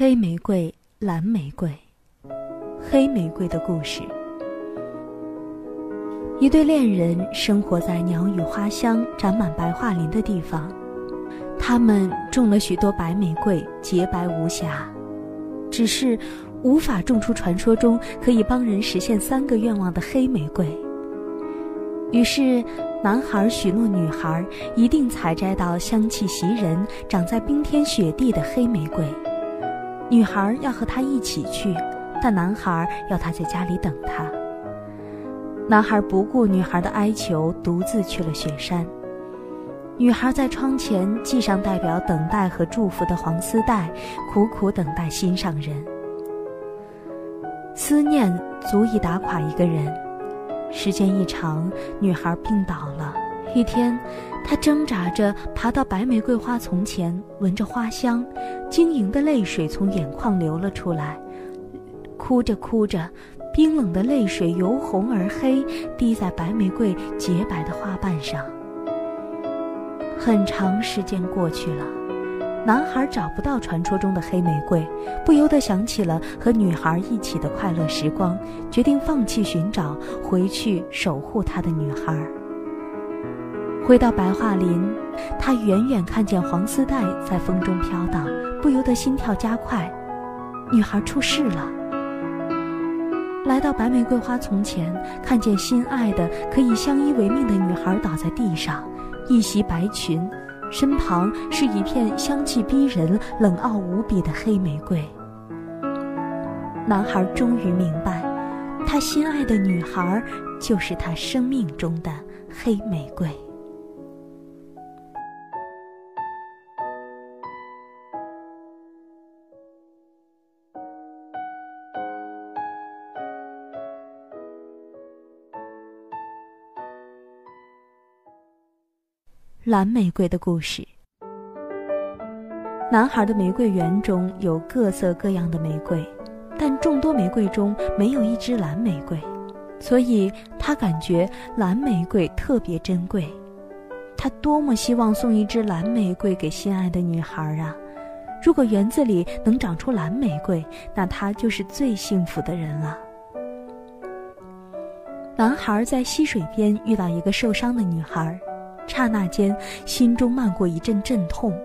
黑玫瑰，蓝玫瑰，黑玫瑰的故事。一对恋人生活在鸟语花香、长满白桦林的地方，他们种了许多白玫瑰，洁白无瑕，只是无法种出传说中可以帮人实现三个愿望的黑玫瑰。于是，男孩许诺女孩一定采摘到香气袭人、长在冰天雪地的黑玫瑰。女孩要和他一起去，但男孩要他在家里等他。男孩不顾女孩的哀求，独自去了雪山。女孩在窗前系上代表等待和祝福的黄丝带，苦苦等待心上人。思念足以打垮一个人。时间一长，女孩病倒了。一天，他挣扎着爬到白玫瑰花丛前，闻着花香，晶莹的泪水从眼眶流了出来。哭着哭着，冰冷的泪水由红而黑，滴在白玫瑰洁白的花瓣上。很长时间过去了，男孩找不到传说中的黑玫瑰，不由得想起了和女孩一起的快乐时光，决定放弃寻找，回去守护他的女孩。回到白桦林，他远远看见黄丝带在风中飘荡，不由得心跳加快。女孩出事了。来到白玫瑰花丛前，看见心爱的、可以相依为命的女孩倒在地上，一袭白裙，身旁是一片香气逼人、冷傲无比的黑玫瑰。男孩终于明白，他心爱的女孩就是他生命中的黑玫瑰。蓝玫瑰的故事。男孩的玫瑰园中有各色各样的玫瑰，但众多玫瑰中没有一支蓝玫瑰，所以他感觉蓝玫瑰特别珍贵。他多么希望送一支蓝玫瑰给心爱的女孩啊！如果园子里能长出蓝玫瑰，那他就是最幸福的人了。男孩在溪水边遇到一个受伤的女孩。刹那间，心中漫过一阵阵痛。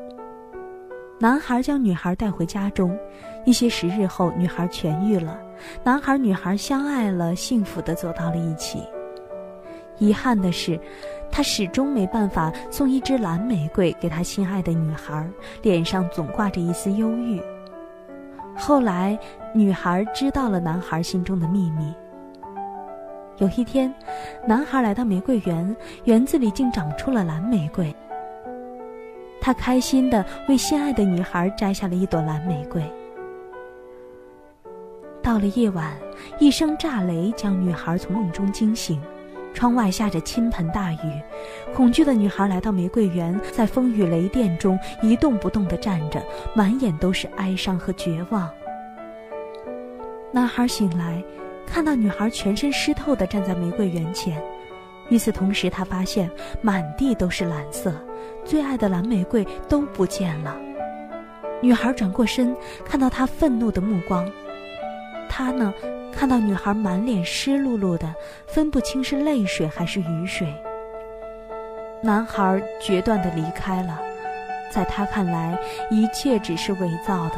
男孩将女孩带回家中，一些时日后，女孩痊愈了。男孩、女孩相爱了，幸福的走到了一起。遗憾的是，他始终没办法送一支蓝玫瑰给他心爱的女孩，脸上总挂着一丝忧郁。后来，女孩知道了男孩心中的秘密。有一天，男孩来到玫瑰园，园子里竟长出了蓝玫瑰。他开心地为心爱的女孩摘下了一朵蓝玫瑰。到了夜晚，一声炸雷将女孩从梦中惊醒，窗外下着倾盆大雨。恐惧的女孩来到玫瑰园，在风雨雷电中一动不动地站着，满眼都是哀伤和绝望。男孩醒来。看到女孩全身湿透的站在玫瑰园前，与此同时，他发现满地都是蓝色，最爱的蓝玫瑰都不见了。女孩转过身，看到他愤怒的目光，他呢，看到女孩满脸湿漉漉的，分不清是泪水还是雨水。男孩决断地离开了，在他看来，一切只是伪造的。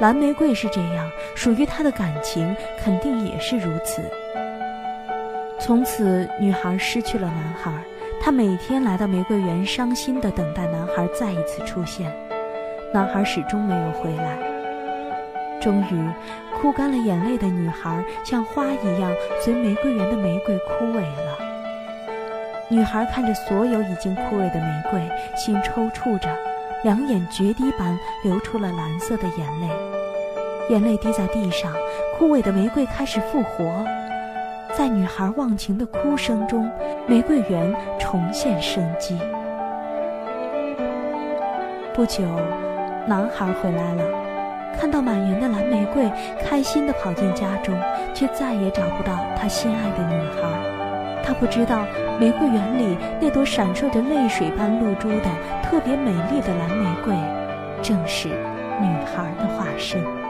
蓝玫瑰是这样，属于他的感情肯定也是如此。从此，女孩失去了男孩，她每天来到玫瑰园，伤心地等待男孩再一次出现。男孩始终没有回来。终于，哭干了眼泪的女孩像花一样，随玫瑰园的玫瑰枯萎了。女孩看着所有已经枯萎的玫瑰，心抽搐着。两眼决堤般流出了蓝色的眼泪，眼泪滴在地上，枯萎的玫瑰开始复活，在女孩忘情的哭声中，玫瑰园重现生机。不久，男孩回来了，看到满园的蓝玫瑰，开心地跑进家中，却再也找不到他心爱的女孩。他不知道，玫瑰园里那朵闪烁着泪水般露珠的特别美丽的蓝玫瑰，正是女孩的化身。